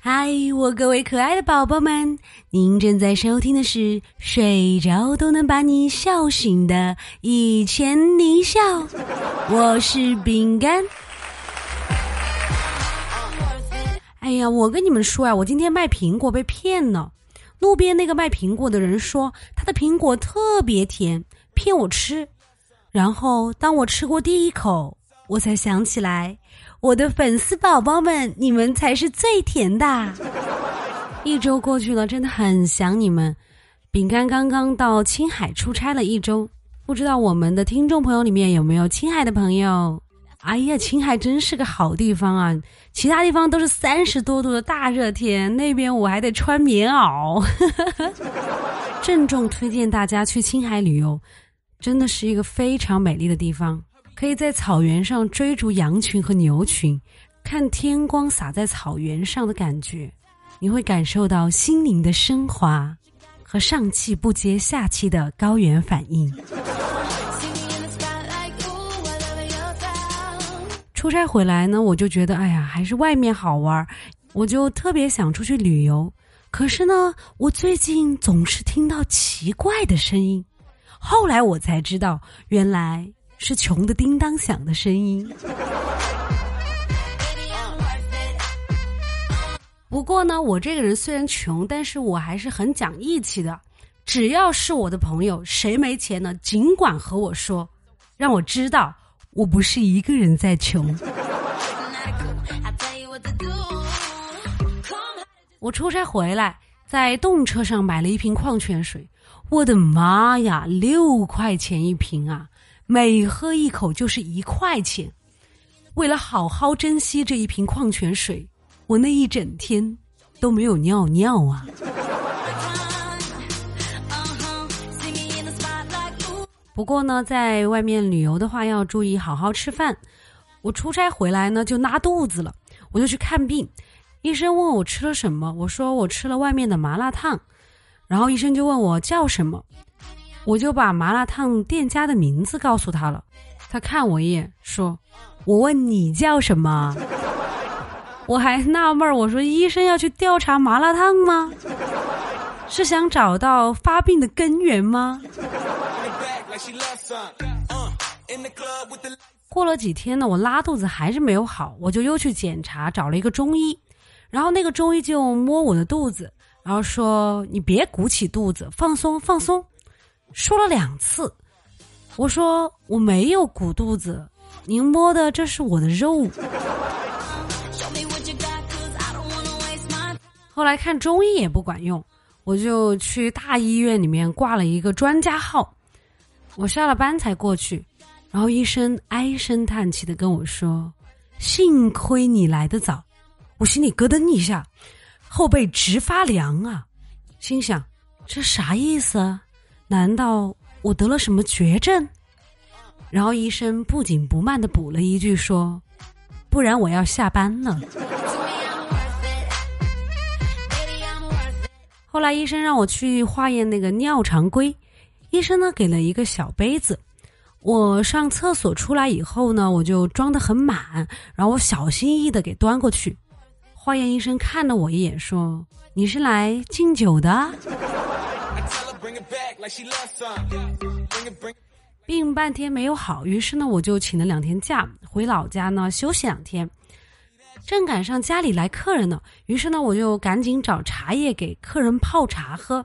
嗨，我各位可爱的宝宝们，您正在收听的是睡着都能把你笑醒的《以前你笑》，我是饼干。哎呀，我跟你们说啊，我今天卖苹果被骗了。路边那个卖苹果的人说他的苹果特别甜，骗我吃。然后当我吃过第一口，我才想起来。我的粉丝宝宝们，你们才是最甜的。一周过去了，真的很想你们。饼干刚刚到青海出差了一周，不知道我们的听众朋友里面有没有青海的朋友？哎呀，青海真是个好地方啊！其他地方都是三十多度的大热天，那边我还得穿棉袄。郑重推荐大家去青海旅游，真的是一个非常美丽的地方。可以在草原上追逐羊群和牛群，看天光洒在草原上的感觉，你会感受到心灵的升华和上气不接下气的高原反应。出差回来呢，我就觉得哎呀，还是外面好玩，我就特别想出去旅游。可是呢，我最近总是听到奇怪的声音，后来我才知道，原来。是穷的叮当响的声音。不过呢，我这个人虽然穷，但是我还是很讲义气的。只要是我的朋友，谁没钱呢，尽管和我说，让我知道我不是一个人在穷。我出差回来，在动车上买了一瓶矿泉水，我的妈呀，六块钱一瓶啊！每喝一口就是一块钱，为了好好珍惜这一瓶矿泉水，我那一整天都没有尿尿啊。不过呢，在外面旅游的话要注意好好吃饭。我出差回来呢就拉肚子了，我就去看病。医生问我吃了什么，我说我吃了外面的麻辣烫，然后医生就问我叫什么。我就把麻辣烫店家的名字告诉他了，他看我一眼说：“我问你叫什么？” 我还纳闷儿，我说：“医生要去调查麻辣烫吗？是想找到发病的根源吗？”过了几天呢，我拉肚子还是没有好，我就又去检查，找了一个中医，然后那个中医就摸我的肚子，然后说：“你别鼓起肚子，放松放松。”说了两次，我说我没有鼓肚子，您摸的这是我的肉。后来看中医也不管用，我就去大医院里面挂了一个专家号。我下了班才过去，然后医生唉声叹气的跟我说：“幸亏你来得早。”我心里咯噔一下，后背直发凉啊，心想这啥意思啊？难道我得了什么绝症？然后医生不紧不慢的补了一句说：“不然我要下班了。”后来医生让我去化验那个尿常规，医生呢给了一个小杯子，我上厕所出来以后呢，我就装的很满，然后我小心翼翼的给端过去。化验医生看了我一眼说：“你是来敬酒的？”病半天没有好，于是呢，我就请了两天假，回老家呢休息两天。正赶上家里来客人呢，于是呢，我就赶紧找茶叶给客人泡茶喝。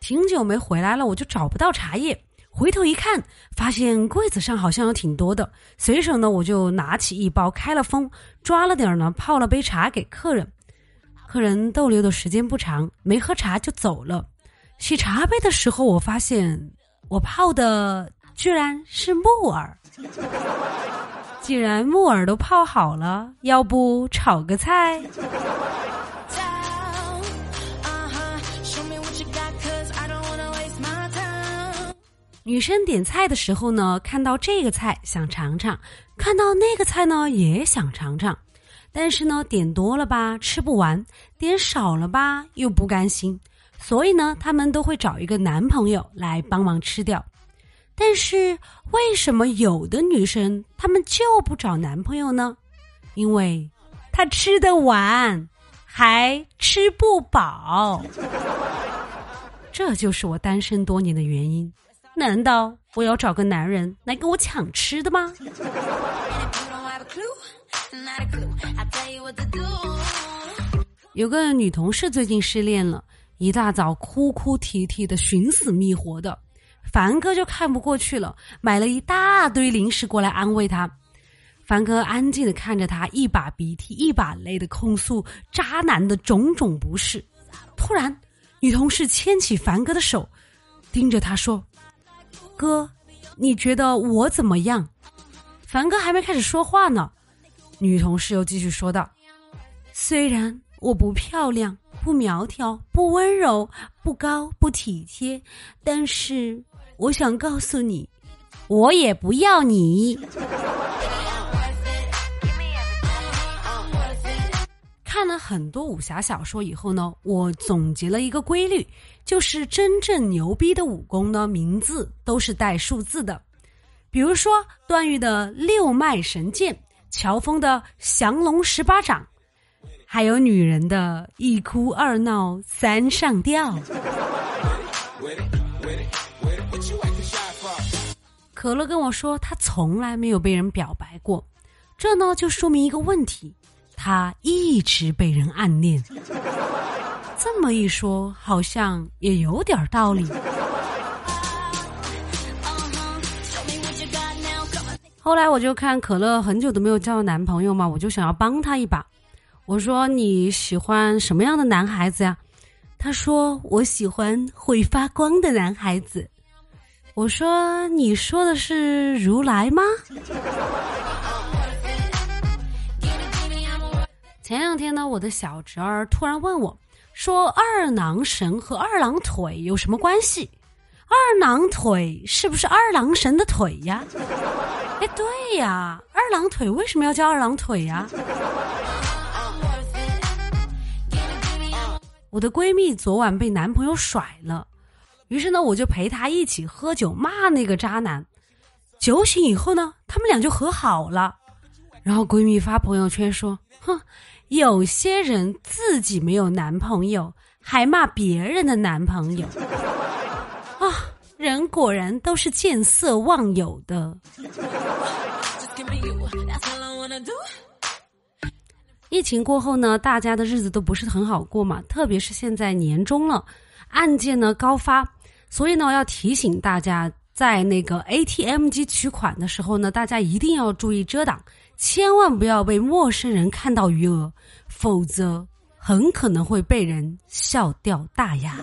挺久没回来了，我就找不到茶叶，回头一看，发现柜子上好像有挺多的，随手呢，我就拿起一包，开了封，抓了点呢，泡了杯茶给客人。客人逗留的时间不长，没喝茶就走了。洗茶杯的时候，我发现我泡的居然是木耳。既然木耳都泡好了，要不炒个菜？女生点菜的时候呢，看到这个菜想尝尝，看到那个菜呢也想尝尝，但是呢点多了吧吃不完，点少了吧又不甘心。所以呢，他们都会找一个男朋友来帮忙吃掉。但是为什么有的女生她们就不找男朋友呢？因为她吃得完，还吃不饱。这就是我单身多年的原因。难道我要找个男人来跟我抢吃的吗？有个女同事最近失恋了，一大早哭哭啼啼的，寻死觅活的。凡哥就看不过去了，买了一大堆零食过来安慰他。凡哥安静的看着他，一把鼻涕一把泪的控诉渣男的种种不是。突然，女同事牵起凡哥的手，盯着他说。哥，你觉得我怎么样？凡哥还没开始说话呢，女同事又继续说道：“虽然我不漂亮、不苗条、不温柔、不高、不体贴，但是我想告诉你，我也不要你。”看了很多武侠小说以后呢，我总结了一个规律，就是真正牛逼的武功呢，名字都是带数字的。比如说段誉的六脉神剑，乔峰的降龙十八掌，还有女人的一哭二闹三上吊。可乐跟我说，他从来没有被人表白过，这呢就说明一个问题。他一直被人暗恋，这么一说，好像也有点道理。后来我就看可乐很久都没有交男朋友嘛，我就想要帮他一把。我说你喜欢什么样的男孩子呀？他说我喜欢会发光的男孩子。我说你说的是如来吗？前两天呢，我的小侄儿突然问我，说：“二郎神和二郎腿有什么关系？二郎腿是不是二郎神的腿呀？”哎，对呀，二郎腿为什么要叫二郎腿呀？我的闺蜜昨晚被男朋友甩了，于是呢，我就陪她一起喝酒骂那个渣男。酒醒以后呢，他们俩就和好了。然后闺蜜发朋友圈说：“哼。”有些人自己没有男朋友，还骂别人的男朋友，啊，人果然都是见色忘友的。疫情过后呢，大家的日子都不是很好过嘛，特别是现在年终了，案件呢高发，所以呢要提醒大家，在那个 ATM 机取款的时候呢，大家一定要注意遮挡。千万不要被陌生人看到余额，否则很可能会被人笑掉大牙。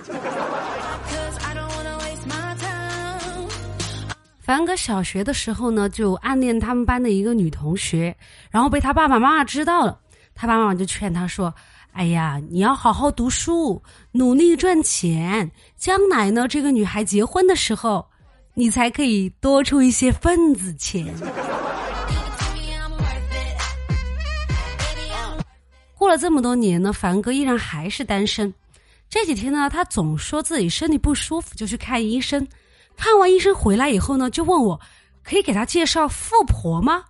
凡哥小学的时候呢，就暗恋他们班的一个女同学，然后被他爸爸妈妈知道了，他爸妈妈就劝他说：“哎呀，你要好好读书，努力赚钱，将来呢，这个女孩结婚的时候，你才可以多出一些份子钱。”过了这么多年呢，凡哥依然还是单身。这几天呢，他总说自己身体不舒服，就去看医生。看完医生回来以后呢，就问我可以给他介绍富婆吗？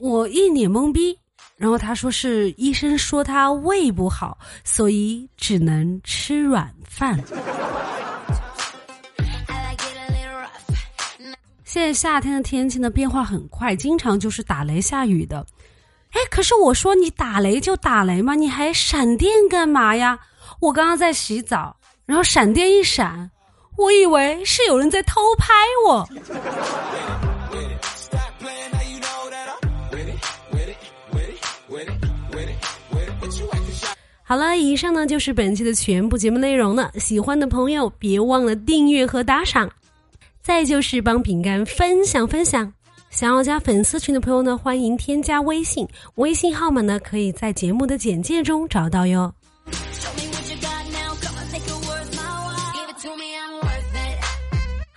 我一脸懵逼。然后他说是医生说他胃不好，所以只能吃软饭。现在夏天的天气呢，变化很快，经常就是打雷下雨的。哎，可是我说你打雷就打雷嘛，你还闪电干嘛呀？我刚刚在洗澡，然后闪电一闪，我以为是有人在偷拍我。好了，以上呢就是本期的全部节目内容了。喜欢的朋友别忘了订阅和打赏，再就是帮饼干分享分享。想要加粉丝群的朋友呢，欢迎添加微信，微信号码呢可以在节目的简介中找到哟。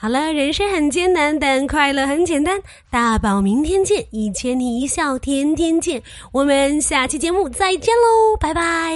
好了人生很艰难但快乐很简单。大宝明天见一千你一笑天天见。我们下期节目再见喽拜拜。